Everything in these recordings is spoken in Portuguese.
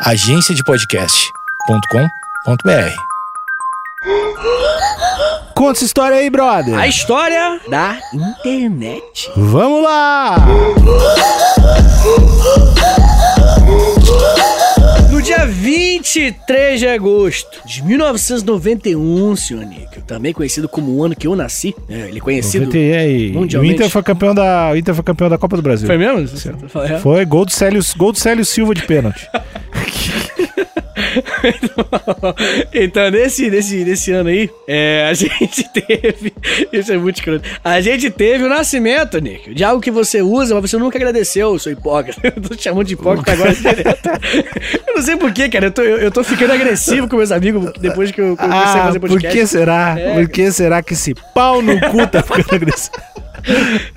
agenciadepodcast.com.br. Conta essa história aí, brother. A história da internet. Vamos lá! Dia 23 de agosto de 1991, senhor Nick, também conhecido como o ano que eu nasci, né? ele é conhecido... 90 e aí, o mundialmente. Inter foi campeão da, o Inter foi campeão da Copa do Brasil. Foi mesmo? É. Foi gol do Célio, gol do Célio Silva de pênalti. então, nesse, nesse, nesse ano aí, é, a gente teve. Isso é muito escroto. A gente teve o nascimento, Nick, de algo que você usa, mas você nunca agradeceu, seu hipócrita. Eu tô te chamando de hipócrita agora direto. Eu não sei porquê, cara. Eu tô, eu, eu tô ficando agressivo com meus amigos depois que eu comecei a Ah, fazer por podcast. que será? É. Por que será que esse pau no cu tá ficando agressivo?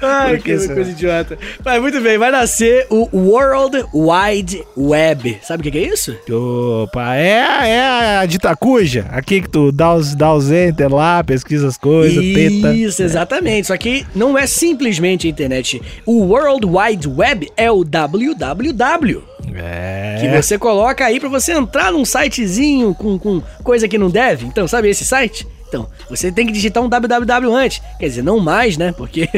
Ai, que será? coisa idiota. Mas muito bem, vai nascer o World Wide Web. Sabe o que é isso? Opa, é, é a ditacuja. Aqui que tu dá os, dá os enter lá, pesquisa as coisas, teta. Isso, exatamente. Só que não é simplesmente a internet. O World Wide Web é o www. É. Que você coloca aí pra você entrar num sitezinho com, com coisa que não deve. Então, sabe esse site? Então, você tem que digitar um www antes. Quer dizer, não mais, né? Porque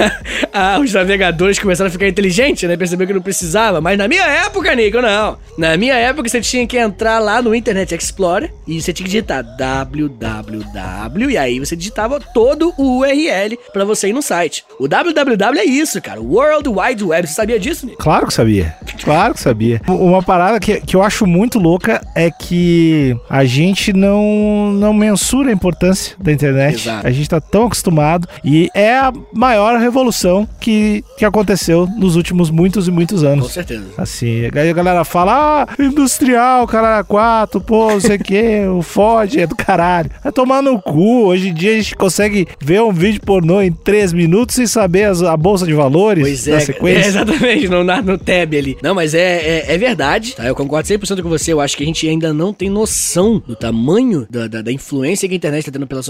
ah, os navegadores começaram a ficar inteligentes, né? Perceberam que não precisava. Mas na minha época, Nico, não. Na minha época, você tinha que entrar lá no Internet Explorer e você tinha que digitar www. E aí você digitava todo o URL pra você ir no site. O www é isso, cara. World Wide Web. Você sabia disso, Nico? Claro que sabia. Claro que sabia. Uma parada que, que eu acho muito louca é que a gente não, não mensura a importância da internet. Exato. A gente tá tão acostumado. E é a maior revolução que, que aconteceu nos últimos muitos e muitos Com anos. certeza. Assim, aí a galera fala, ah, industrial, caralho, 4, pô, não sei o que, o Ford é do caralho. Vai tomar no cu. Hoje em dia a gente consegue ver um vídeo pornô em 3 minutos sem saber as- a bolsa de valores Pois da é, sequência. é, exatamente, no, na- no tab ali. Não, mas é, é, é verdade, tá? Eu concordo 100% com você. Eu acho que a gente ainda não tem noção do tamanho da, da, da influência que a internet tá tendo pela sociedade,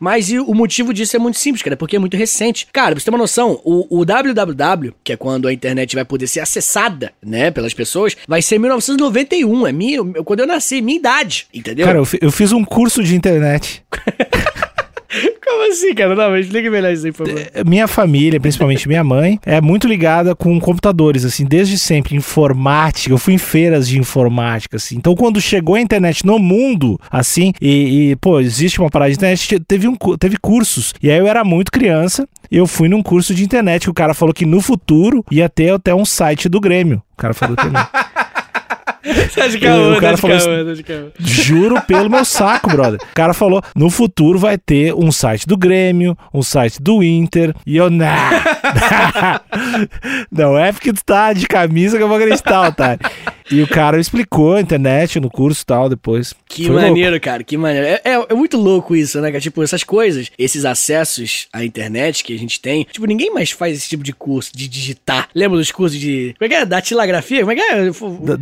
mas e o motivo disso é muito simples, cara, porque é muito recente. Cara, pra você ter uma noção, o, o www, que é quando a internet vai poder ser acessada, né, pelas pessoas, vai ser em 1991, é minha, quando eu nasci, minha idade, entendeu? Cara, eu, eu fiz um curso de internet. Como assim, cara? Não, mas explica melhor isso aí, por favor. Minha família, principalmente minha mãe, é muito ligada com computadores, assim, desde sempre. Informática, eu fui em feiras de informática, assim. Então, quando chegou a internet no mundo, assim, e, e, pô, existe uma parada de internet, teve, um, teve cursos. E aí eu era muito criança, eu fui num curso de internet que o cara falou que no futuro ia ter até um site do Grêmio. O cara falou que Tá de o caô, cara tá de falou caô, tá de caô. Juro pelo meu saco, brother. O cara falou: no futuro vai ter um site do Grêmio, um site do Inter. E eu, não. não é porque tu tá de camisa que eu vou acreditar, otário. E o cara explicou a internet no curso e tal depois. Que Foi louco. maneiro, cara, que maneiro. É, é, é muito louco isso, né, cara? Tipo, essas coisas, esses acessos à internet que a gente tem. Tipo, ninguém mais faz esse tipo de curso de digitar. Lembra dos cursos de. Como é que é? Datilografia? Como é que é? Da-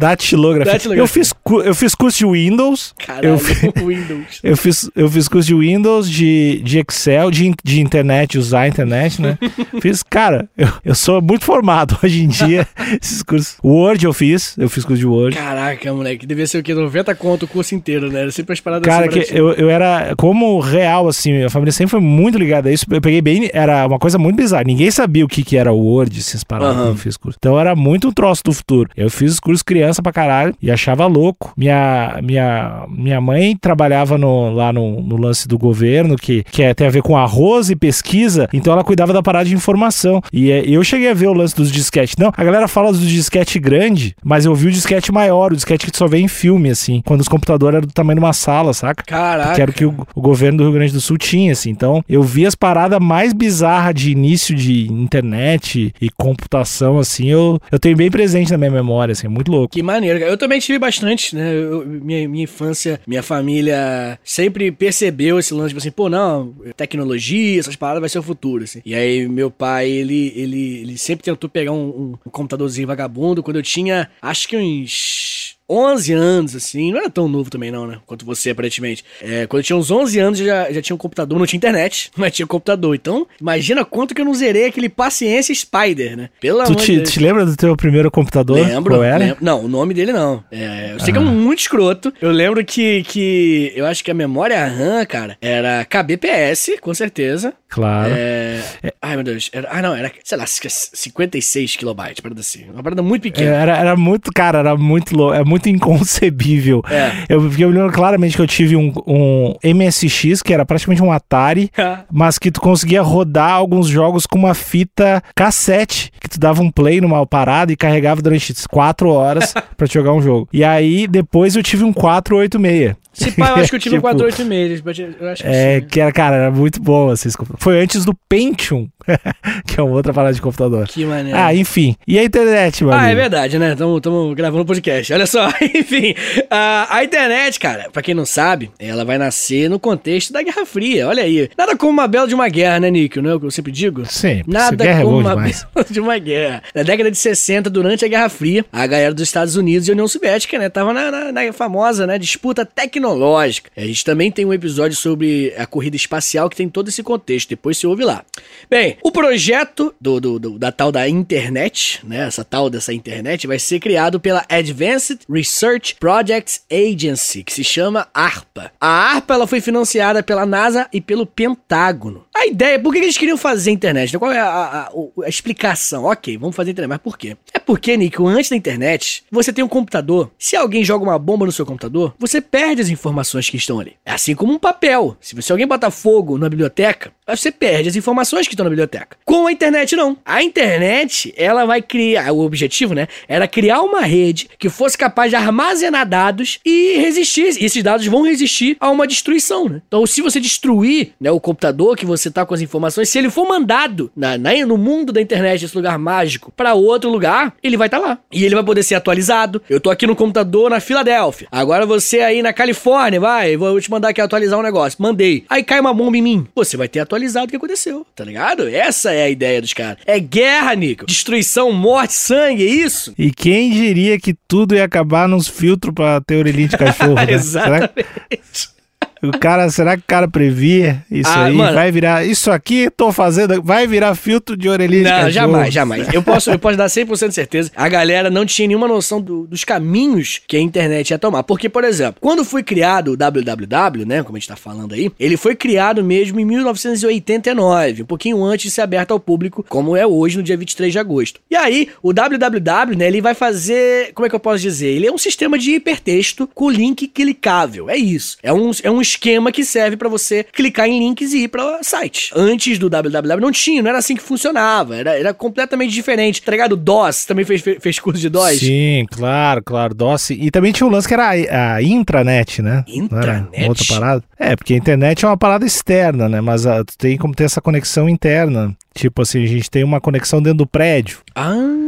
Datilografia. Datilografia. Eu fiz, eu fiz curso de Windows. Caralho, Eu, fi- Windows. eu fiz, eu fiz curso de Windows, de, de Excel, de, de internet, usar a internet, né? fiz, cara, eu, eu sou muito formado hoje em dia. esses cursos. Word eu fiz, eu fiz curso de Word. Caraca, moleque, devia ser o quê? 90 conto o curso inteiro, né? Era sempre as paradas Cara, assim, que baratinho. eu, eu era, como real, assim, a família sempre foi muito ligada a isso. Eu peguei bem, era uma coisa muito bizarra. Ninguém sabia o que, que era o Word, essas paradas quando eu fiz curso. Então era muito um troço do futuro. Eu fiz os cursos criança pra caralho e achava louco. Minha, minha, minha mãe trabalhava no, lá no, no lance do governo, que, que é, tem a ver com arroz e pesquisa, então ela cuidava da parada de informação. E é, eu cheguei a ver o lance dos disquete. Não, a galera fala do disquete grande, mas eu vi o disquete maior, o disquete que só vê em filme, assim, quando os computadores eram do tamanho de uma sala, saca? Caraca. Que era o que o, o governo do Rio Grande do Sul tinha, assim. Então, eu vi as paradas mais bizarras de início de internet e computação, assim, eu, eu tenho bem presente na minha memória, assim, é muito louco. Que maneiro. Eu também tive bastante, né? Eu- minha, minha infância, minha família sempre percebeu esse lance, tipo assim, pô, não, tecnologia, essas paradas vai ser o futuro, assim. E aí, meu pai, ele, ele, ele sempre tentou pegar um, um computadorzinho vagabundo quando eu tinha, acho que uns 11 anos, assim, não era tão novo também não, né? Quanto você, aparentemente. É, quando eu tinha uns 11 anos, eu já, já tinha um computador, não tinha internet, mas tinha computador. Então, imagina quanto que eu não zerei aquele Paciência Spider, né? Pelo tu amor te, de Deus. te lembra do teu primeiro computador? Lembro. Qual era? Lembro. Não, o nome dele não. É, eu sei ah. que é muito escroto. Eu lembro que, que eu acho que a memória RAM, cara, era KBPS, com certeza. Claro. É... É... Ai, meu Deus. Era... Ah, não, era, sei lá, 56 kilobytes, parada assim. Uma parada muito pequena. Era, era muito, cara, era muito louco, é muito inconcebível. É. Eu, eu lembro claramente que eu tive um, um MSX, que era praticamente um Atari, mas que tu conseguia rodar alguns jogos com uma fita cassete, que tu dava um play numa parada e carregava durante 4 horas para jogar um jogo. E aí, depois eu tive um 486. Se pá, eu acho que eu tive tipo, um 486. Eu acho que é, sim. que era, cara, era muito bom assim, Foi antes do Pentium, que é uma outra parada de computador. Que maneiro. Ah, enfim. E a internet, mano? Ah, é verdade, né? Estamos gravando um podcast. Olha só, enfim. Uh, a internet, cara, pra quem não sabe, ela vai nascer no contexto da Guerra Fria. Olha aí. Nada como uma bela de uma guerra, né, Nick? Não é o que eu sempre digo? Sim. Nada é como é uma bela de uma guerra. Na década de 60, durante a Guerra Fria, a galera dos Estados Unidos e a União Soviética, né, tava na, na, na famosa, né, disputa tecnológica. A gente também tem um episódio sobre a corrida espacial que tem todo esse contexto, depois se ouve lá. Bem, o projeto do, do, do, da tal da internet, né, essa tal dessa internet, vai ser criado pela Advanced Research Projects Agency, que se chama ARPA. A ARPA ela foi financiada pela NASA e pelo Pentágono. A ideia, por que eles queriam fazer internet? Qual é a, a, a, explicação? Ok, vamos fazer internet, mas por quê? É porque, Nick, antes da internet, você tem um computador. Se alguém joga uma bomba no seu computador, você perde as informações que estão estão ali. É assim como um papel. Se você alguém botar fogo na biblioteca, você perde as informações que estão na biblioteca. Com a internet, não. A internet, ela vai criar. O objetivo, né? Era criar uma rede que fosse capaz de armazenar dados e resistir. E esses dados vão resistir a uma destruição, né? Então, se você destruir né, o computador que você tá com as informações, se ele for mandado na, na no mundo da internet, esse lugar mágico, para outro lugar, ele vai estar tá lá. E ele vai poder ser atualizado. Eu tô aqui no computador na Filadélfia. Agora você aí na Califórnia, vai, vou te mandar aqui atualizar um negócio. Mandei. Aí cai uma bomba em mim. Você vai ter atualizado o que aconteceu, tá ligado? Essa é a ideia dos caras. É guerra, Nico. Destruição, morte, sangue, é isso? E quem diria que tudo ia acabar nos filtros pra ter orelhinha de cachorro, né? Exatamente. Será? O cara, será que o cara previa isso ah, aí? Mano, vai virar. Isso aqui tô fazendo, vai virar filtro de orelhinha não, de jamais, jamais. Eu posso, eu posso dar 100% de certeza. A galera não tinha nenhuma noção do, dos caminhos que a internet ia tomar. Porque, por exemplo, quando foi criado o www, né, como a gente tá falando aí, ele foi criado mesmo em 1989, um pouquinho antes de ser aberto ao público, como é hoje, no dia 23 de agosto. E aí, o www, né, ele vai fazer, como é que eu posso dizer? Ele é um sistema de hipertexto com link clicável. É isso. É um, é um esquema que serve para você clicar em links e ir para site. Antes do www não tinha, não era assim que funcionava, era, era completamente diferente. Tá ligado? DOS, também fez, fez curso de DOS? Sim, claro, claro, DOS. E também tinha um lance que era a, a intranet, né? Intranet? Outra parada. É, porque a internet é uma parada externa, né? Mas a, ah, tem como ter essa conexão interna. Tipo assim, a gente tem uma conexão dentro do prédio. Ah...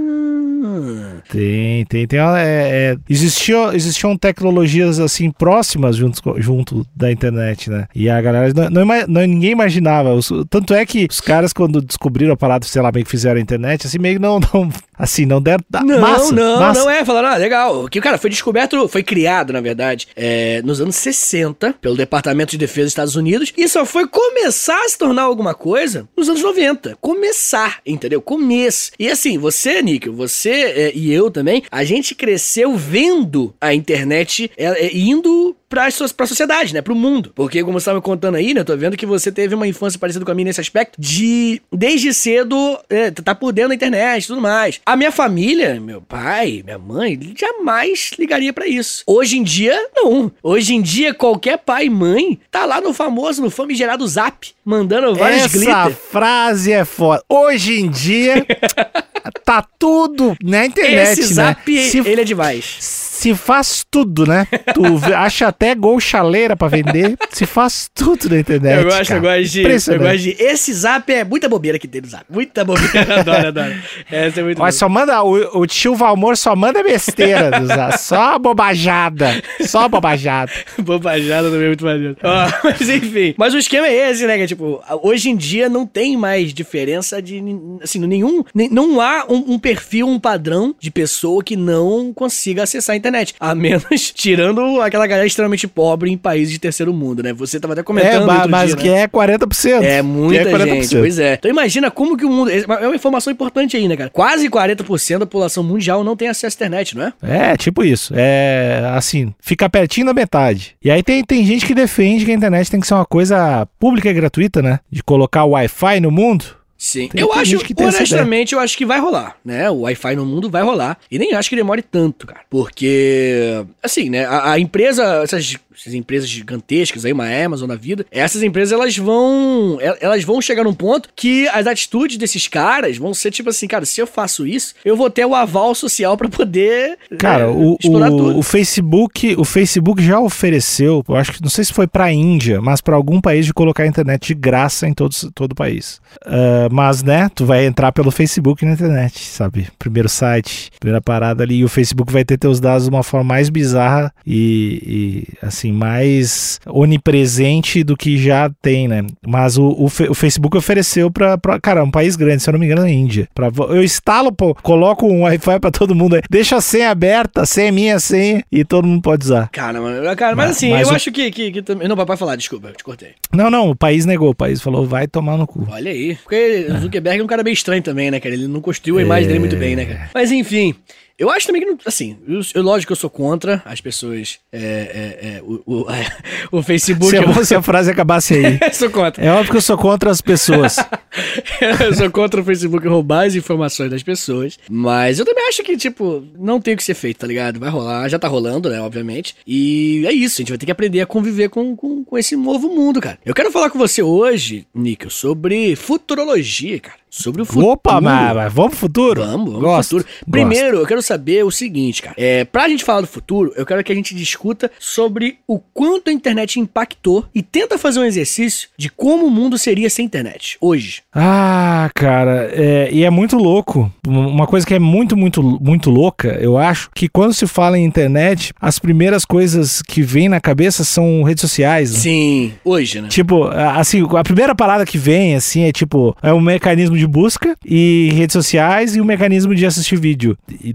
Tem, tem, tem. É, é, existiam, existiam tecnologias assim próximas junto, junto da internet, né? E a galera não, não, não, ninguém imaginava. Tanto é que os caras, quando descobriram a parada, sei lá, bem que fizeram a internet, assim, meio não, não assim, não deram. Não, massa, não, massa. não é. Falaram, ah, legal. Que, cara, foi descoberto, foi criado, na verdade, é, nos anos 60 pelo Departamento de Defesa dos Estados Unidos e só foi começar a se tornar alguma coisa nos anos 90. Começar, entendeu? Começo. E assim, você, Níquel, você é, e eu também, a gente cresceu vendo a internet é, é, indo pra, pra sociedade, né? Pro mundo. Porque, como você tava contando aí, né? Eu tô vendo que você teve uma infância parecida com a minha nesse aspecto, de desde cedo é, tá por dentro da internet e tudo mais. A minha família, meu pai, minha mãe, jamais ligaria para isso. Hoje em dia, não. Hoje em dia, qualquer pai e mãe tá lá no famoso, no famigerado zap, mandando vários Essa glitter. frase é foda. Hoje em dia, tá tudo na internet, Esse né? zap, Se ele é demais se faz tudo, né? Tu acha até gol chaleira pra vender, se faz tudo na internet. Eu gosto, eu gosto de. Eu gosto de. Esse zap é muita bobeira que tem no zap. Muita bobeira. adoro, adoro. Essa é muito Mas só manda. O, o tio Valmor só manda besteira do zap. Só bobajada. Só bobajada. bobajada também é muito maneiro. Mas enfim. Mas o esquema é esse, né? Que, tipo, hoje em dia não tem mais diferença de. Assim, nenhum. Não há um, um perfil, um padrão de pessoa que não consiga acessar a internet internet. A menos tirando aquela galera extremamente pobre em países de terceiro mundo, né? Você tava até comentando. É, outro mas dia, que né? é 40%. É muita que é gente, pois é. Então imagina como que o mundo. É uma informação importante aí, né, cara? Quase 40% da população mundial não tem acesso à internet, não é? É, tipo isso. É assim, fica pertinho da metade. E aí tem, tem gente que defende que a internet tem que ser uma coisa pública e gratuita, né? De colocar o Wi-Fi no mundo. Sim. Tem- eu tem acho, honestamente, eu acho que vai rolar, né? O Wi-Fi no mundo vai rolar. E nem acho que demore tanto, cara. Porque, assim, né? A, a empresa, essas, essas empresas gigantescas aí, uma Amazon da vida, essas empresas, elas vão. el- Elas vão chegar num ponto que as atitudes desses caras vão ser tipo assim, cara, se eu faço isso, eu vou ter o aval social pra poder. Cara, é, o, explorar o, tudo. o Facebook, o Facebook já ofereceu, eu acho que não sei se foi pra Índia, mas pra algum país de colocar a internet de graça em todos, todo o país. Ah, mas né, tu vai entrar pelo Facebook na internet, sabe? Primeiro site, primeira parada ali, e o Facebook vai ter teus dados de uma forma mais bizarra e, e, assim mais onipresente do que já tem, né? Mas o, o, o Facebook ofereceu pra, pra cara, um país grande, se eu não me engano, é a Índia. Pra, eu instalo, pô, coloco um Wi-Fi pra todo mundo aí, deixa a senha aberta, a senha é minha, a senha, e todo mundo pode usar. Cara, mano, cara, mas Mas- assim, mas eu o- acho que, que, que também. Não, papai falar, desculpa, eu te cortei. Não, não, o país negou, o país falou, vai tomar no cu. Olha aí. Porque o Zuckerberg é um cara meio estranho também, né, cara? Ele não construiu a imagem dele muito bem, né, cara? Mas enfim. Eu acho também que, não- assim, eu, eu- lógico que eu sou contra as pessoas. É, é, é, o, o, o Facebook. Se, é bom se a frase acabasse aí. eu sou contra. É óbvio que eu sou contra as pessoas. eu sou contra o Facebook roubar as informações das pessoas. Mas eu também acho que, tipo, não tem o que ser feito, tá ligado? Vai rolar, já tá rolando, né, obviamente. E é isso, a gente vai ter que aprender a conviver com, com, com esse novo mundo, cara. Eu quero falar com você hoje, Níquel, sobre futurologia, cara. Sobre o futuro. Opa, mas, vamos pro futuro? Vamos, vamos Gosto, pro futuro. gosto. Primeiro, eu quero saber o seguinte, cara. É, pra gente falar do futuro, eu quero que a gente discuta sobre o quanto a internet impactou e tenta fazer um exercício de como o mundo seria sem internet hoje. Ah, cara, é, e é muito louco. Uma coisa que é muito, muito, muito louca, eu acho, que quando se fala em internet, as primeiras coisas que vêm na cabeça são redes sociais. né? Sim, hoje, né? Tipo, assim, a primeira parada que vem, assim, é tipo, é um mecanismo de busca e redes sociais e um mecanismo de assistir vídeo. E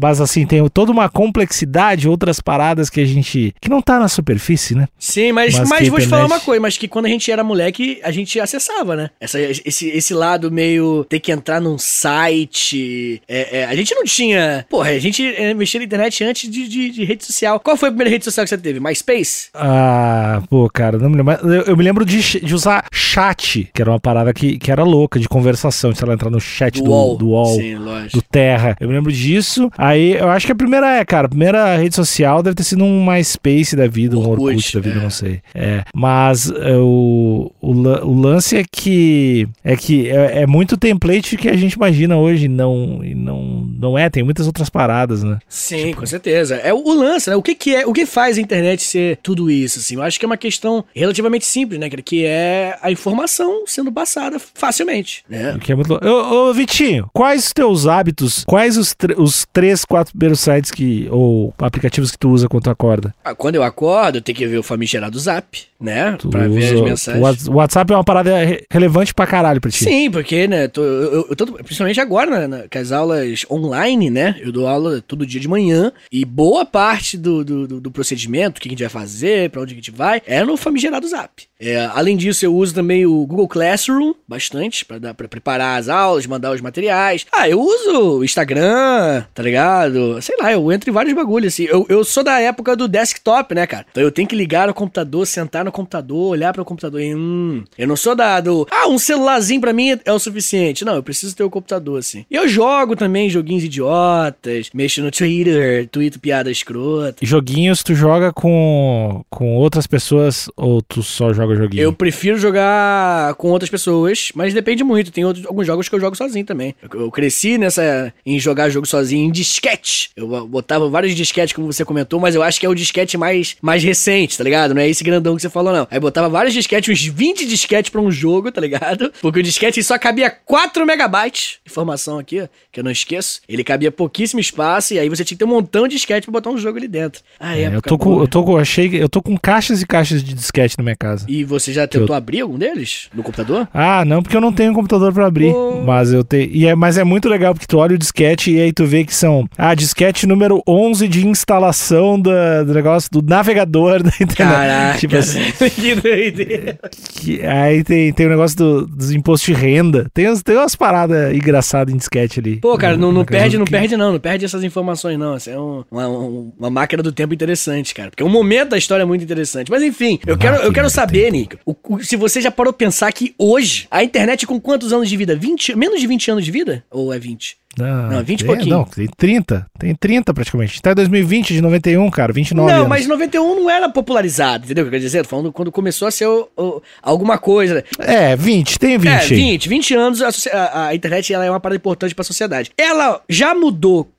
mas assim, tem toda uma complexidade, outras paradas que a gente. que não tá na superfície, né? Sim, mas, Mas mas, vou te falar internet- uma coisa, mas que quando a gente era moleque, a gente acessava, né? Essa, esse, esse lado meio ter que entrar num site. é, é, a gente não tinha. Porra, a gente é, mexia na internet antes de, de, de rede social. Qual foi a primeira rede social que você teve? MySpace? Ah, pô, cara, não me lembro. Eu, eu me lembro de, de usar chat, que era uma parada que, que era louca de conversação, se ela entrar no chat do, UOL. do UOL. Sim, lógico. Do Terra. Eu me lembro disso. Aí eu acho que a primeira é, cara, a primeira rede social deve ter sido um MySpace da vida, um Orkut, Orkut da vida, é. não sei. É. Mas é, o, o lance é que é que é, é muito template que a gente imagina hoje, não, não, não é, tem muitas outras paradas, né? Sim, com certeza. É o, o lance, né? O que, que é, o que faz a internet ser tudo isso, assim? Eu acho que é uma questão relativamente simples, né? Que é a informação sendo passada facilmente, né? O que é muito louco. Ô, ô, Vitinho, quais os teus hábitos? Quais os, os três, quatro primeiros sites que. ou aplicativos que tu usa quando tu acorda? Ah, Quando eu acordo, eu tenho que ver o famigerado Zap, né? Tu pra ver as usa- mensagens. O Whats- o WhatsApp é uma parada re- relevante pra caralho pra ti. Sim, porque, né, tô- eu, eu- tô- principalmente agora, né, as aulas online, né, eu dou aula todo dia de manhã, e boa parte do, do, do- procedimento, o que a gente vai fazer, pra onde a gente vai, é no famigerado Zap. É, além disso, eu uso também o Google Classroom, bastante, pra preparar as aulas, mandar os materiais. Ah, eu uso o Instagram, tá ligado? Sei lá, eu entro em vários bagulhos, assim. Eu, eu sou da época do desktop, né, cara? Então eu tenho que ligar no computador, sentar no computador, olhar para o computador e, hum, eu não sou da do, ah, um celularzinho pra mim é o suficiente. Não, eu preciso ter o computador, assim. E eu jogo também joguinhos idiotas, mexo no Twitter, tweeto piada escrota. Joguinhos tu joga com, com outras pessoas ou tu só joga joguinho? Eu prefiro jogar com outras pessoas, mas depende muito. Tem outros, alguns jogos que eu jogo sozinho também. Eu, eu cresci nessa em jogar jogo sozinho em disquete. Eu botava vários disquetes, como você comentou, mas eu acho que é o disquete mais, mais recente, tá ligado? Não é esse grandão que você falou, não. Aí botava vários disquetes, uns 20 disquetes pra um jogo, tá ligado? Porque o disquete só cabia 4 megabytes. Informação aqui, ó, que eu não esqueço. Ele cabia pouquíssimo espaço e aí você tinha que ter um montão de disquete pra botar um jogo ali dentro. Ah, É, eu tô com, boa. eu tô com, achei, eu tô com caixas e caixas de disquete na minha casa. E você já tentou abrir algum deles no computador? Ah, não, porque eu não tenho um computador pra abrir. Pô. Mas eu tenho. E é, mas é muito legal porque tu olha o disquete e aí tu vê que são. Ah, disquete número 11 de instalação da, do negócio do navegador da internet. Caraca, Tipo assim, que doideira. que- aí tem, tem o negócio do, dos impostos de renda. Tem, uns- tem umas paradas engraçadas em disquete ali. Pô, cara, não, não casa perde, não que- perde não, não perde essas informações não. Isso é um- uma, um- uma máquina do tempo interessante, cara. Porque o momento da história é muito interessante. Mas enfim, eu quero, eu quero saber, Nico, se você já parou pensar que hoje, a internet com quantos anos de vida? 20, menos de 20 anos de vida? Ou é 20? Não, Não, 20 e pouquinho. Não, tem 30. Tem 30 praticamente. Até 2020, de 91, cara, 29 não, anos. mas 91 não era popularizado, entendeu o que eu quero dizer? Tô falando quando começou a ser o- o- alguma coisa. É, 20, tem 20. É, aí. 20, 20 anos, a, a- a internet ela é uma parada importante pra sociedade. Ela já mudou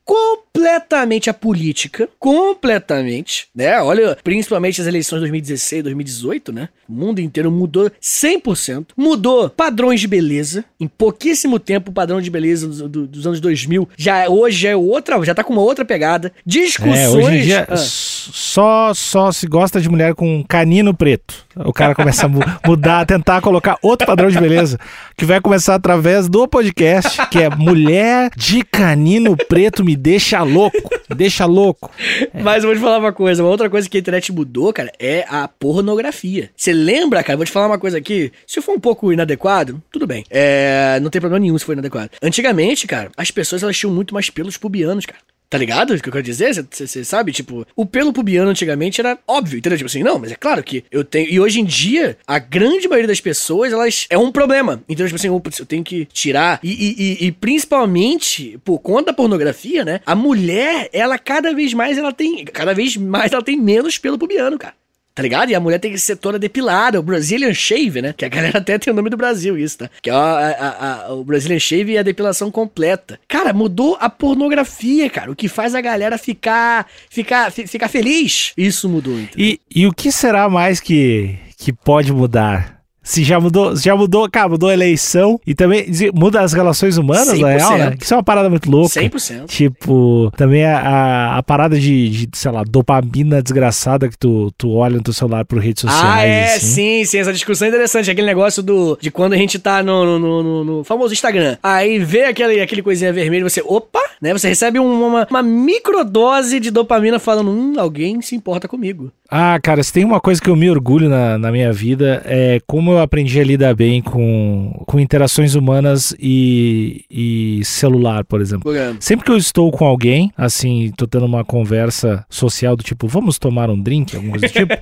completamente a política, completamente, né? Olha, principalmente as eleições de 2016, 2018, né? O mundo inteiro mudou 100%. Mudou padrões de beleza. Em pouquíssimo tempo, o padrão de beleza dos, do- dos anos 2000 já hoje é outra, já tá com uma outra pegada. Discussões... É, hoje em dia Ah. só, só se gosta de mulher com canino preto. O cara começa a mu- mudar, tentar colocar outro padrão de beleza, que vai começar através do podcast, que é Mulher de Canino Preto me deixa louco. Deixa louco. Mas eu vou te falar uma coisa, uma outra coisa que a internet mudou, cara, é a pornografia. Você lembra, cara? Vou te falar uma coisa aqui. Se for um pouco inadequado, tudo bem. É, não tem problema nenhum se for inadequado. Antigamente, cara, as pessoas elas tinham muito mais pelos pubianos, cara. Tá ligado o que eu quero dizer? Você sabe? Tipo, o pelo pubiano antigamente era óbvio, entendeu? Tipo assim, não, mas é claro que eu tenho. E hoje em dia, a grande maioria das pessoas, elas. É um problema. Então, tipo assim, opa, eu tenho que tirar. E, e- e- e principalmente, por conta da pornografia, né? A mulher, ela cada vez mais, ela tem. Cada vez mais ela tem menos pelo pubiano, cara. Tá ligado? E a mulher tem que ser toda depilada, o Brazilian Shave, né? Que a galera até tem o nome do Brasil, isso, tá? Que é a- a- a- o Brazilian Shave e a depilação completa. Cara, mudou a pornografia, cara. O que faz a galera ficar ficar, fi- ficar feliz. Isso mudou, entendeu? E, e o que será mais que, que pode mudar? Se já mudou, se já mudou, cara, mudou a eleição e também muda as relações humanas, na real, né? 100%. Que isso é uma parada muito louca. 100%. Tipo, também a, a, a parada de, de, sei lá, dopamina desgraçada que tu, tu olha no teu celular por redes sociais. Ah, é, assim. sim, sim, essa discussão é interessante. Aquele negócio do de quando a gente tá no, no, no- no- famoso Instagram. Aí vê aquele, aquele coisinha vermelho, você, opa, né? Você recebe um- uma, uma microdose de dopamina falando, hum, alguém se importa comigo. Ah, cara, se tem uma coisa que eu me orgulho na, na minha vida é como eu aprendi a lidar bem com, com interações humanas e, e celular, por exemplo. Sempre que eu estou com alguém, assim, tô tendo uma conversa social do tipo, vamos tomar um drink, alguma coisa do tipo,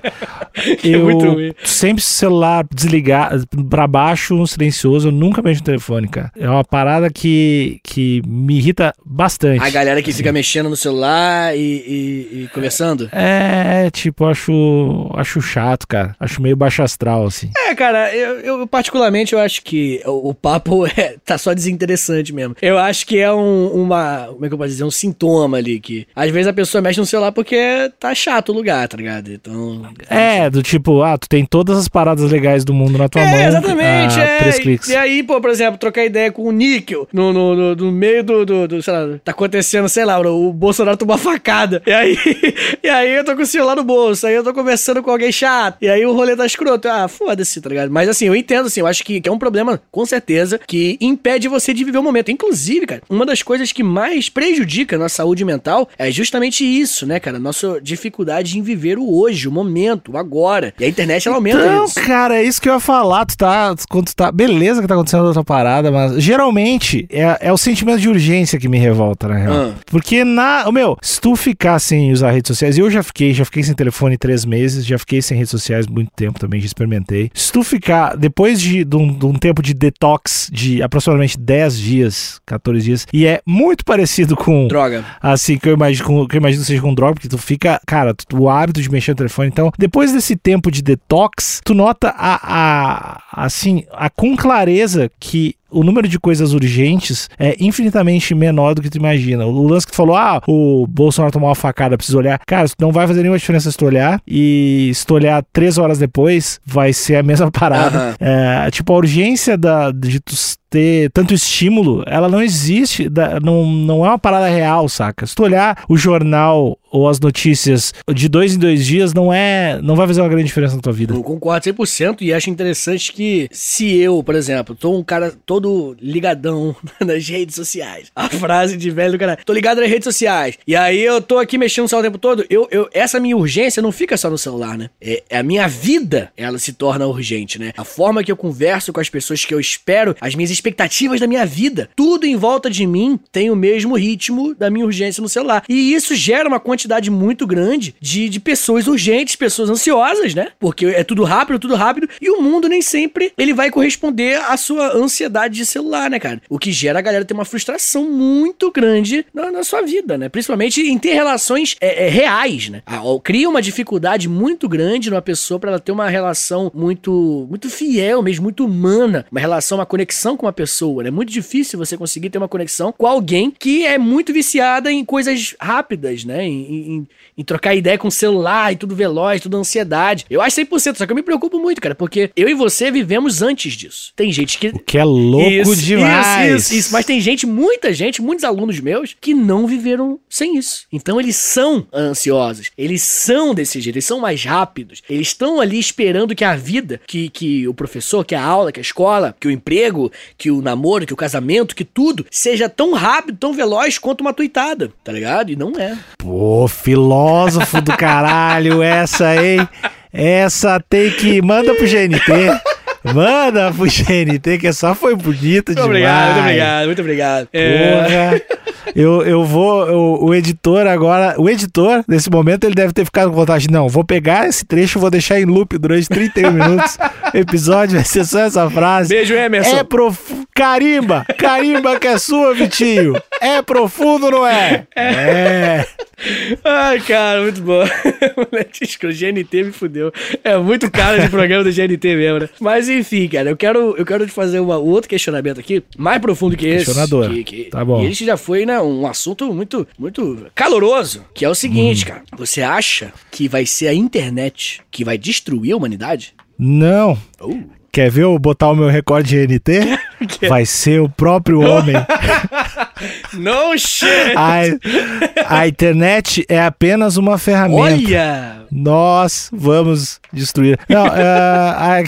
eu muito ruim. sempre celular desligar pra baixo, silencioso, eu nunca mexo no telefone, cara. É uma parada que, que me irrita bastante. A galera que fica mexendo no celular e, e- e conversando. É, tipo, acho, acho chato, cara. Acho meio baixo astral, assim. É, cara, eu, eu particularmente eu acho que o, o papo é, tá só desinteressante mesmo. Eu acho que é um, uma. Como é que eu posso dizer? Um sintoma ali que. Às vezes a pessoa mexe no celular porque tá chato o lugar, tá ligado? Então. É, do tipo, ah, tu tem todas as paradas legais do mundo na tua mão. É, exatamente, ah, é. Três E- cliques. E aí, pô, por exemplo, trocar ideia com o Níquel no, no, no, no meio do, do, do, sei lá, tá acontecendo, sei lá, o, o Bolsonaro tomou uma facada. E aí, e aí eu tô com o celular no bolso, aí eu tô conversando com alguém chato, e aí o rolê tá escroto. Ah, foda-se, tá ligado? Mas assim, eu entendo, assim, eu acho que, que é um problema, com certeza, que impede você de viver o momento. Inclusive, cara, uma das coisas que mais prejudica a nossa saúde mental é justamente isso, né, cara? Nossa dificuldade em viver o hoje, o momento, o agora. E a internet, ela aumenta Não, isso. cara, é isso que eu ia falar. Tu tá. Quando tu tá. Beleza que tá acontecendo outra parada, mas geralmente é, é o sentimento de urgência que me revolta, na real. Ah. Porque na. Meu, se tu ficar sem usar redes sociais, eu já fiquei, já fiquei sem telefone três meses, já fiquei sem redes sociais muito tempo também, já experimentei. Se tu ficar, depois de, de, um, de um tempo de detox de aproximadamente 10 dias, 14 dias, e é muito parecido com Droga. assim, que eu imagino, que eu imagino seja com droga, porque tu fica, cara, tu- o hábito de mexer no telefone. Então, depois desse tempo de detox, tu nota a, a assim, a com clareza que o número de coisas urgentes é infinitamente menor do que tu imagina. O lance que tu falou, ah, o Bolsonaro tomou uma facada, precisa olhar. Cara, não vai fazer nenhuma diferença se tu olhar. E se tu olhar três horas depois, vai ser a mesma parada. Aham. É, tipo, a urgência da, de tu ter tanto estímulo, ela não existe, não, não é uma parada real, saca? Se tu olhar o jornal ou as notícias de dois em dois dias, não é. não vai fazer uma grande diferença na tua vida. Eu concordo 100% e acho interessante que se eu, por exemplo, tô um cara todo ligadão nas redes sociais, a frase de velho do cara, tô ligado nas redes sociais, e aí eu tô aqui mexendo no celular o tempo todo, eu, eu, essa minha urgência não fica só no celular, né? É, é a minha vida, ela se torna urgente, né? A forma que eu converso com as pessoas que eu espero, as minhas expectativas da minha vida, tudo em volta de mim tem o mesmo ritmo da minha urgência no celular. E isso gera uma quantidade muito grande de, de pessoas urgentes, pessoas ansiosas, né? Porque é tudo rápido, tudo rápido, e o mundo nem sempre ele vai corresponder à sua ansiedade de celular, né, cara? O que gera a galera ter uma frustração muito grande na, na sua vida, né? Principalmente em ter relações é, é, reais, né? Ah, cria uma dificuldade muito grande numa pessoa para ela ter uma relação muito, muito fiel, mesmo muito humana, uma relação, uma conexão com uma pessoa, né? É muito difícil você conseguir ter uma conexão com alguém que é muito viciada em coisas rápidas, né? Em, em- em trocar ideia com o celular e tudo veloz, tudo ansiedade. Eu acho 100%, só que eu me preocupo muito, cara, porque eu e você vivemos antes disso. Tem gente que O que é louco demais. isso, isso, isso. Mas tem gente, muita gente, muitos alunos meus, que não viveram sem isso. Então eles são ansiosos. Eles são desse jeito, eles são mais rápidos. Eles estão ali esperando que a vida, que, que o professor, que a aula, que a escola, que o emprego, que o namoro, que o casamento, que tudo seja tão rápido, tão veloz quanto uma tuitada, tá ligado? E não é. Pô, filósofo do caralho, essa, hein? Essa tem que. Manda pro GNT. Manda pro GNT, que só foi bonito Muito demais. obrigado, muito obrigado, muito obrigado. É, Porra. Eu, eu vou. O, o editor agora. O editor, nesse momento, ele deve ter ficado com vontade. Não, vou pegar esse trecho vou deixar em loop durante 31 minutos. O episódio vai ser só essa frase. Beijo, Emerson. É profundo. Carimba! Carimba que é sua, Vitinho! É profundo, não é? É. Ai, cara, muito bom. Moleque, escroto, GNT me fudeu. É muito caro esse programa do GNT mesmo, né? Mas enfim, cara, eu quero, eu quero te fazer uma, um outro questionamento aqui, mais profundo que esse. Questionador. Que, que, Tá bom. E esse já foi, né, um assunto muito, muito caloroso, que é o seguinte, cara. Você acha que vai ser a internet que vai destruir a humanidade? Não. Uh. Quer ver eu botar o meu recorde de NT? Vai ser o próprio homem. No shit! A, a internet é apenas uma ferramenta. Olha! Nós vamos destruir. Não, é, a-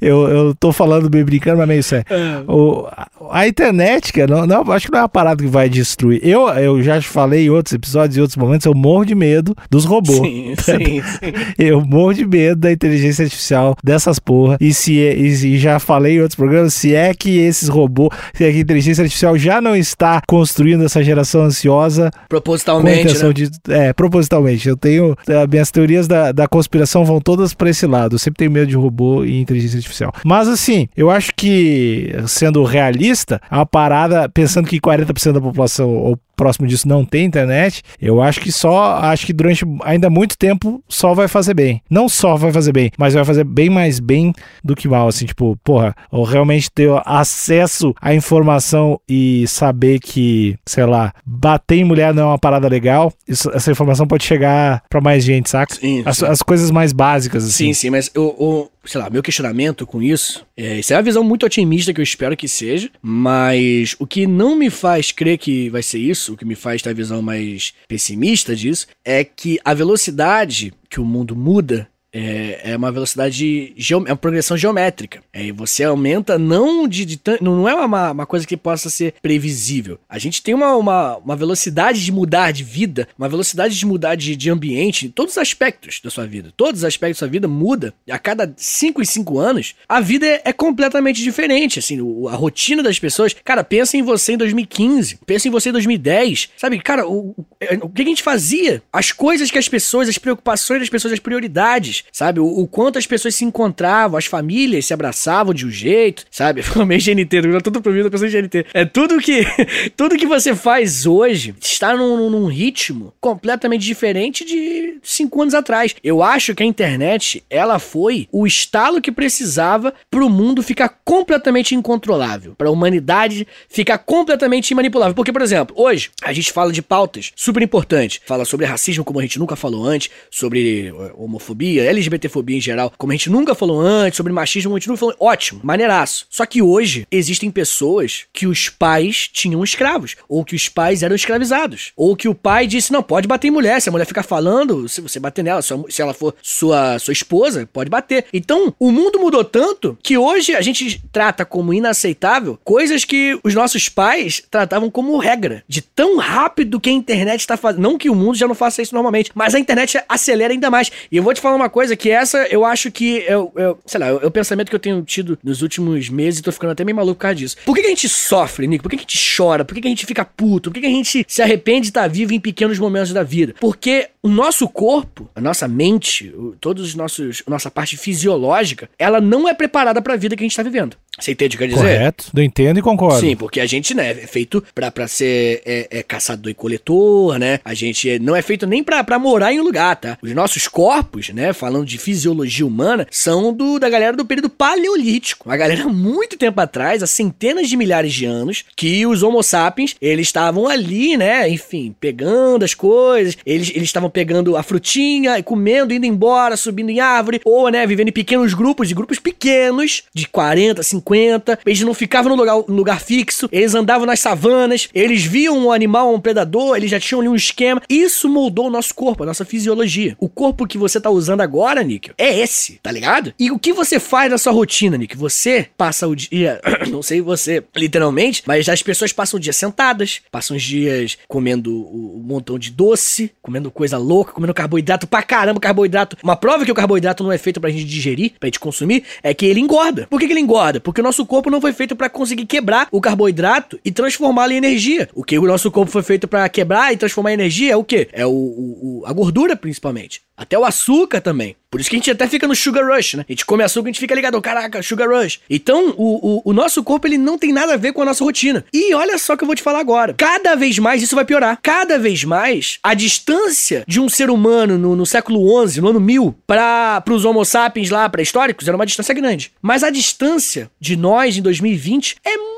eu, eu tô falando meio brincando, mas meio sério. Ah. O, a, internet, cara, não, não, acho que não é uma parada que vai destruir. Eu, eu já falei em outros episódios, em outros momentos, eu morro de medo dos robôs. Sim, sim, sim. Eu morro de medo da inteligência artificial dessas porra. E se é- e, e já falei em outros programas, se é que esses robôs, se a inteligência artificial já não está construindo essa geração ansiosa Propositalmente, né? de. É, propositalmente. Eu tenho. eh, Minhas teorias da, da conspiração vão todas pra esse lado. Eu sempre tenho medo de robô e inteligência artificial. Mas assim, eu acho que, sendo realista, a parada, pensando que 40% da população ou próximo disso não tem internet, eu acho que só, acho que durante ainda muito tempo só vai fazer bem. Não só vai fazer bem, mas vai fazer bem mais bem do que mal, assim, tipo, porra, ou realmente ter acesso à informação e saber que, sei lá, bater em mulher não é uma parada legal, isso- essa informação pode chegar pra mais gente, saca? Sim, As, sim. as coisas mais básicas, assim. Sim, sim, mas eu, eu- sei lá, meu questionamento com isso, é, isso é uma visão muito otimista que eu espero que seja, mas o que não me faz crer que vai ser isso, o que me faz ter a visão mais pessimista disso, é que a velocidade que o mundo muda é, é uma velocidade, é uma progressão geométrica. É, você aumenta não de, de não é uma, uma coisa que possa ser previsível. A gente tem uma, uma, uma velocidade de mudar de vida, uma velocidade de mudar de, de ambiente em todos os aspectos da sua vida. Todos os aspectos da sua vida muda. A cada 5 e 5 anos, a vida é, é completamente diferente. Assim, o- a rotina das pessoas. Cara, pensa em você em 2015, pensa em você em 2010. Sabe, cara, o, o, é, o que a gente fazia? As coisas que as pessoas, as preocupações das pessoas, as prioridades, sabe? O, o quanto as pessoas se encontravam, as famílias se abraçavam de um jeito, sabe? Falei GNT, virou tudo pro mim da pessoa GNT. É tudo que tudo que você faz hoje está num, num ritmo completamente diferente de cinco anos atrás. Eu acho que a internet, ela foi o estalo que precisava pro mundo ficar completamente incontrolável, pra humanidade ficar completamente imanipulável. Porque, por exemplo, hoje a gente fala de pautas super importantes. Fala sobre racismo como a gente nunca falou antes, sobre eh, homofobia, LGBTfobia em geral, como a gente nunca falou antes, sobre machismo, a gente nunca falou. Ótimo, maneiraço. Só que hoje existem pessoas que os pais tinham escravos, ou que os pais eram escravizados, ou que o pai disse: não, pode bater em mulher. Se a mulher ficar falando, se você bater nela, se ela for sua, sua esposa, pode bater. Então, o mundo mudou tanto que hoje a gente trata como inaceitável coisas que os nossos pais tratavam como regra. De tão rápido que a internet está fazendo. Não que o mundo já não faça isso normalmente, mas a internet acelera ainda mais. E eu vou te falar uma coisa que essa eu acho que eu, sei lá, é o pensamento que eu tenho tido nos últimos meses e tô ficando até meio maluco por causa disso. Por que, que a gente sofre, Nico? Por que, que a gente chora? Por que, que a gente fica puto? Por que, que a gente se arrepende de estar vivo em pequenos momentos da vida? Porque o nosso corpo, a nossa mente, todos os nossos, nossa parte fisiológica, ela não é preparada para a vida que a gente está vivendo. Você entende o que eu quero dizer? Correto, eu entendo e concordo. Sim, porque a gente, né, é feito pra, pra ser é, é caçador e coletor, né? A gente não é feito nem pra, pra morar em um lugar, tá? Os nossos corpos, né, falando de fisiologia humana, são do da galera do período paleolítico. A galera muito tempo atrás, há centenas de milhares de anos, que os homo sapiens, eles estavam ali, né, enfim, pegando as coisas, eles estavam pegando a frutinha e comendo, indo embora, subindo em árvore, ou, né, vivendo em pequenos grupos, de grupos pequenos, de 40, 50, 50, eles não ficavam no lugar, lugar fixo, eles andavam nas savanas, eles viam um animal, um predador, eles já tinham ali um esquema. Isso moldou o nosso corpo, a nossa fisiologia. O corpo que você tá usando agora, Nick, é esse, tá ligado? E o que você faz na sua rotina, Nick? Você passa o dia, não sei você, literalmente, mas as pessoas passam o dia sentadas, passam os dias comendo um montão de doce, comendo coisa louca, comendo carboidrato pra caramba, carboidrato. Uma prova que o carboidrato não é feito pra gente digerir, pra gente consumir, é que ele engorda. Por que, que ele engorda? Porque o nosso corpo não foi feito para conseguir quebrar o carboidrato e transformá-lo em energia. O que o nosso corpo foi feito para quebrar e transformar em energia é o quê? É o, o, a gordura, principalmente. Até o açúcar também. Por isso que a gente até fica no sugar rush, né? A gente come açúcar, a gente fica ligado, caraca, sugar rush. Então, o, o, o, nosso corpo, ele não tem nada a ver com a nossa rotina. E olha só que eu vou te falar agora. Cada vez mais isso vai piorar. Cada vez mais, a distância de um ser humano no, no século XI, no ano 1000, para os homo sapiens lá, pré-históricos, era uma distância grande. Mas a distância de nós em 2020 é muito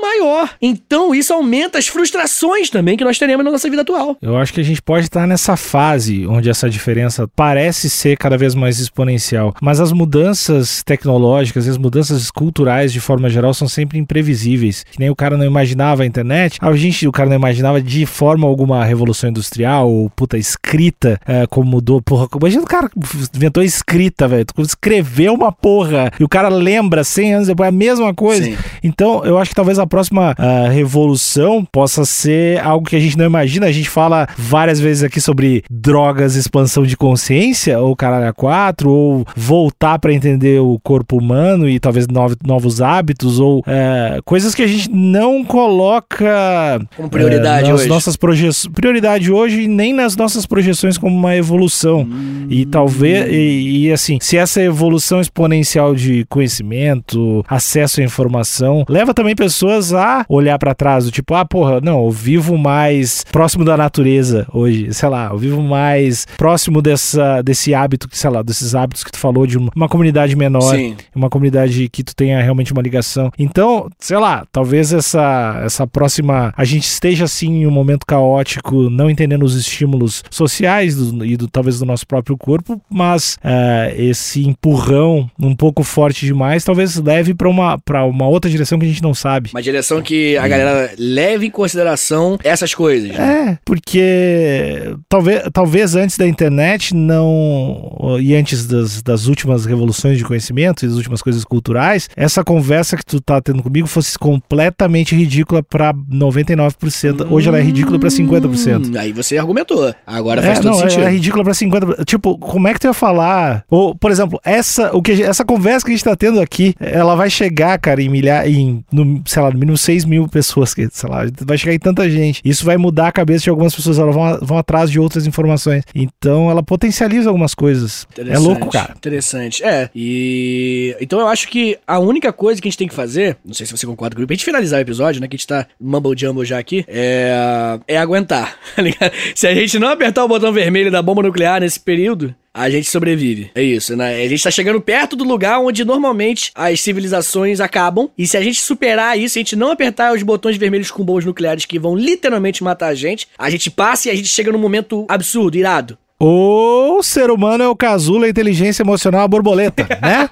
maior. Então, isso aumenta as frustrações também que nós teremos na nossa vida atual. Eu acho que a gente pode estar nessa fase onde essa diferença parece ser cada vez mais exponencial, mas as mudanças tecnológicas e as mudanças culturais de forma geral são sempre imprevisíveis. Que nem o cara não imaginava a internet, a gente, o cara não imaginava de forma alguma a revolução industrial ou puta escrita, é, como mudou, porra. Imagina o cara inventou escrita, velho. Escreveu uma porra e o cara lembra 100 anos depois a mesma coisa. Sim. Então, eu acho que talvez a próxima uh, revolução possa ser algo que a gente não imagina. A gente fala várias vezes aqui sobre drogas, expansão de consciência, ou caralho a quatro, ou voltar para entender o corpo humano e talvez novos, novos hábitos, ou uh, coisas que a gente não coloca como prioridade uh, nas hoje. nossas projeções. Prioridade hoje, nem nas nossas projeções como uma evolução. Hum. E talvez, e, e assim, se essa evolução exponencial de conhecimento, acesso à informação, leva também pessoas a olhar para trás, do tipo, ah, porra, não, eu vivo mais próximo da natureza hoje, sei lá, eu vivo mais próximo dessa, desse hábito, sei lá, desses hábitos que tu falou, de uma, uma comunidade menor, Sim. uma comunidade que tu tenha realmente uma ligação. Então, sei lá, talvez essa, essa próxima, a gente esteja assim em um momento caótico, não entendendo os estímulos sociais do, e do, talvez do nosso próprio corpo, mas uh, esse empurrão um pouco forte demais talvez leve para uma, pra uma outra direção que a gente não sabe sabe? Uma direção que a galera leve em consideração essas coisas. Né? É, porque talvez, talvez antes da internet não. e antes das, das últimas revoluções de conhecimento e das últimas coisas culturais, essa conversa que tu tá tendo comigo fosse completamente ridícula para 99%. Hum, Hoje ela é ridícula para 50%. Aí você argumentou. Agora faz é, todo não, sentido. É ridícula para 50%. Tipo, como é que tu ia falar? Ou, por exemplo, essa, o que, essa conversa que a gente tá tendo aqui, ela vai chegar, cara, em milhar, em, no sei lá, no mínimo 6 mil pessoas, que, sei lá, vai chegar em tanta gente. Isso vai mudar a cabeça de algumas pessoas, elas vão, vão atrás de outras informações. Então ela potencializa algumas coisas. É louco, cara. Interessante. É. E. Então eu acho que a única coisa que a gente tem que fazer, não sei se você concorda comigo, pra gente finalizar o episódio, né? Que a gente tá mumble jumble já aqui, é. É aguentar, tá ligado? Se a gente não apertar o botão vermelho da bomba nuclear nesse período, a gente sobrevive. É isso, né? A gente tá chegando perto do lugar onde normalmente as civilizações acabam. E se a gente superar isso, se a gente não apertar os botões vermelhos com bombas nucleares que vão literalmente matar a gente, a gente passa e a gente chega num momento absurdo, irado o ser humano é o casulo, a inteligência emocional, a borboleta, né?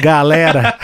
Galera,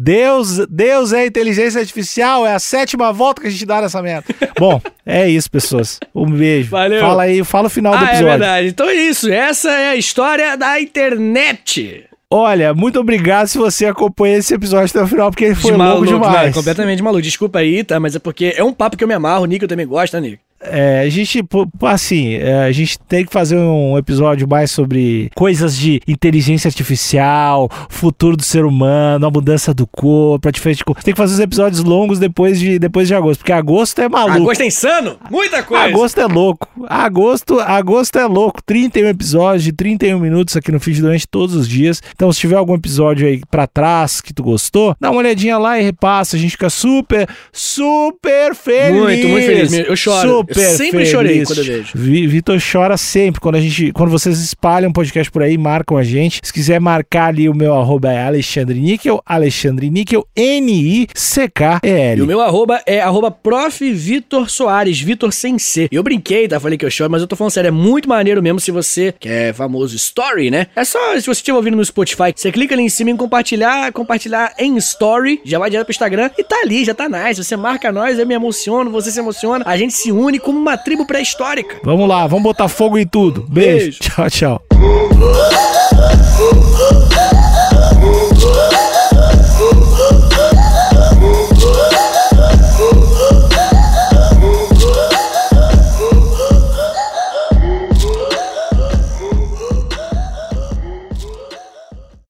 Deus, Deus é inteligência artificial, é a sétima volta que a gente dá nessa merda. Bom, é isso, pessoas. Um beijo. Valeu. Fala aí, fala o final do Ah, é episódio. verdade. Então é isso. Essa é a história da internet. Olha, muito obrigado se você acompanha esse episódio até o final, porque ele foi De longo maluco, demais. completamente maluco. Desculpa aí, tá? Mas é porque é um papo que eu me amarro. O Nico também gosta, né, Nico? É, a gente, assim, é, a gente tem que fazer um episódio mais sobre coisas de inteligência artificial, futuro do ser humano, a mudança do corpo, a diferença de corpo. Tem que fazer os episódios longos depois de, depois de agosto, porque agosto é maluco. Agosto é insano? Muita coisa. Agosto é louco. Agosto, agosto é louco. 31 episódios de 31 minutos aqui no Feed durante todos os dias. Então, se tiver algum episódio aí pra trás que tu gostou, dá uma olhadinha lá e repassa. A gente fica super, super feliz. Muito, muito feliz. Eu choro. Super Eu sempre chorei quando eu vejo. Vi- Vitor chora sempre. Quando, a gente, quando vocês espalham podcast por aí, marcam a gente. Se quiser marcar ali, o meu arroba é Alexandre Níquel, Alexandre Níquel, N-I-C-K-E-L. E o meu arroba é arroba prof. Vitor Soares, Vitor sem C. Eu brinquei, tá? Falei que eu choro, mas eu tô falando sério, é muito maneiro mesmo se você quer famoso story, né? É só, se você estiver ouvindo no Spotify, você clica ali em cima em compartilhar, compartilhar em story, já vai direto pro Instagram e tá ali, já tá nice. Você marca nós, eu me emociono, você se emociona, a gente se une como uma tribo pré-histórica. Vamos lá, vamos botar fogo em tudo. Beijo. Beijo. Tchau, tchau.